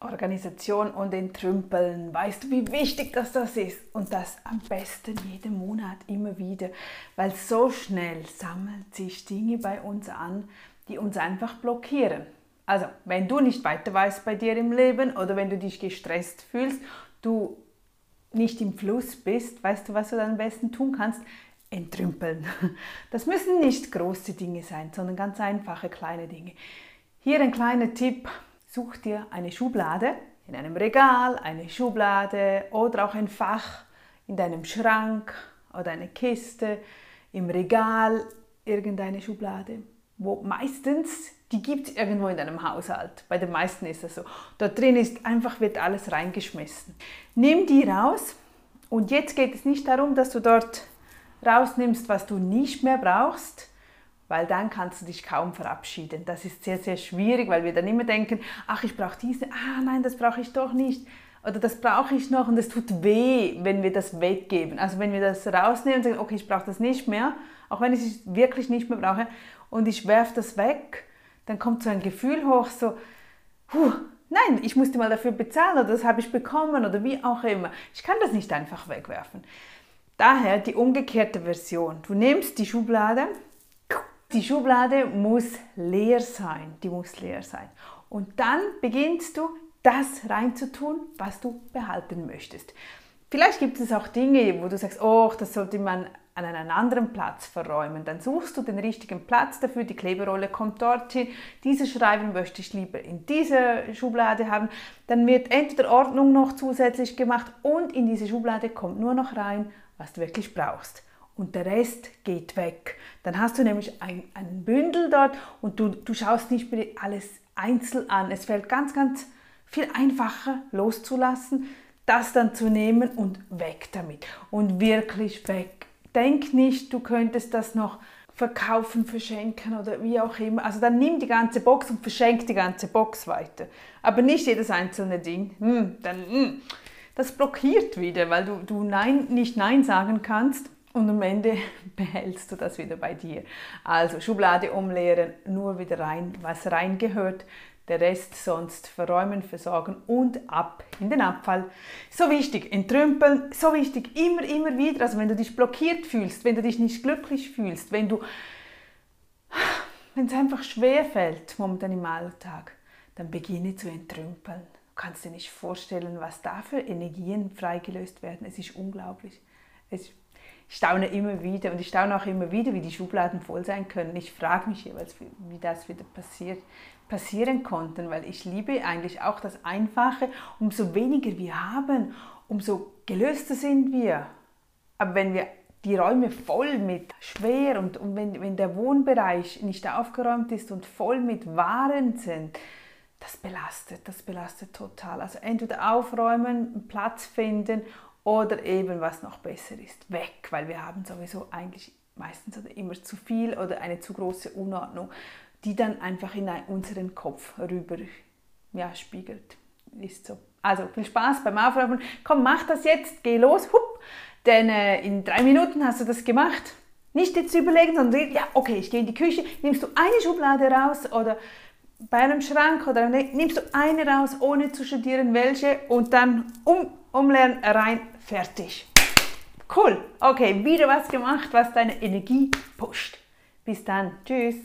Organisation und Entrümpeln. Weißt du, wie wichtig das, das ist? Und das am besten jeden Monat immer wieder, weil so schnell sammeln sich Dinge bei uns an, die uns einfach blockieren. Also, wenn du nicht weiter weißt bei dir im Leben oder wenn du dich gestresst fühlst, du nicht im Fluss bist, weißt du, was du dann am besten tun kannst? Entrümpeln. Das müssen nicht große Dinge sein, sondern ganz einfache kleine Dinge. Hier ein kleiner Tipp Such dir eine Schublade in einem Regal, eine Schublade oder auch ein Fach in deinem Schrank oder eine Kiste im Regal, irgendeine Schublade, wo meistens, die gibt es irgendwo in deinem Haushalt. Bei den meisten ist es so. Dort drin ist einfach, wird alles reingeschmissen. Nimm die raus und jetzt geht es nicht darum, dass du dort rausnimmst, was du nicht mehr brauchst, weil dann kannst du dich kaum verabschieden. Das ist sehr, sehr schwierig, weil wir dann immer denken, ach, ich brauche diese, ah nein, das brauche ich doch nicht. Oder das brauche ich noch und es tut weh, wenn wir das weggeben. Also wenn wir das rausnehmen und sagen, okay, ich brauche das nicht mehr, auch wenn ich es wirklich nicht mehr brauche, und ich werfe das weg, dann kommt so ein Gefühl hoch, so, huh, nein, ich musste mal dafür bezahlen oder das habe ich bekommen oder wie auch immer. Ich kann das nicht einfach wegwerfen. Daher die umgekehrte Version. Du nimmst die Schublade, die Schublade muss leer sein, die muss leer sein. Und dann beginnst du das reinzutun, was du behalten möchtest. Vielleicht gibt es auch Dinge, wo du sagst, oh, das sollte man an einen anderen Platz verräumen. Dann suchst du den richtigen Platz dafür, die Kleberolle kommt dorthin, dieses Schreiben möchte ich lieber in dieser Schublade haben. Dann wird entweder Ordnung noch zusätzlich gemacht und in diese Schublade kommt nur noch rein, was du wirklich brauchst und der Rest geht weg. Dann hast du nämlich ein, ein Bündel dort und du, du schaust nicht mehr alles einzeln an. Es fällt ganz, ganz viel einfacher loszulassen, das dann zu nehmen und weg damit. Und wirklich weg. Denk nicht, du könntest das noch verkaufen, verschenken oder wie auch immer. Also dann nimm die ganze Box und verschenk die ganze Box weiter. Aber nicht jedes einzelne Ding. Hm, dann, hm, das blockiert wieder, weil du, du Nein, nicht Nein sagen kannst und am Ende behältst du das wieder bei dir. Also Schublade umleeren, nur wieder rein, was reingehört. Der Rest sonst verräumen, versorgen und ab in den Abfall. So wichtig, entrümpeln, so wichtig, immer, immer wieder. Also wenn du dich blockiert fühlst, wenn du dich nicht glücklich fühlst, wenn du, wenn es einfach schwer fällt momentan im Alltag, dann beginne zu entrümpeln. Du kannst dir nicht vorstellen, was da für Energien freigelöst werden. Es ist unglaublich. Es ist ich staune immer wieder und ich staune auch immer wieder, wie die Schubladen voll sein können. Ich frage mich jeweils, wie das wieder passiert, passieren konnte, weil ich liebe eigentlich auch das Einfache. Umso weniger wir haben, umso gelöster sind wir. Aber wenn wir die Räume voll mit schwer und, und wenn, wenn der Wohnbereich nicht aufgeräumt ist und voll mit Waren sind, das belastet, das belastet total. Also entweder aufräumen, Platz finden oder eben, was noch besser ist, weg, weil wir haben sowieso eigentlich meistens oder immer zu viel oder eine zu große Unordnung, die dann einfach in unseren Kopf rüber ja, spiegelt. Ist so. Also viel Spaß beim Aufräumen. Komm, mach das jetzt, geh los, hup, denn äh, in drei Minuten hast du das gemacht. Nicht jetzt überlegen, sondern ja, okay, ich gehe in die Küche, nimmst du eine Schublade raus oder bei einem Schrank oder nimmst du eine raus, ohne zu studieren, welche und dann um, umlernen, rein, fertig. Cool. Okay, wieder was gemacht, was deine Energie pusht. Bis dann. Tschüss.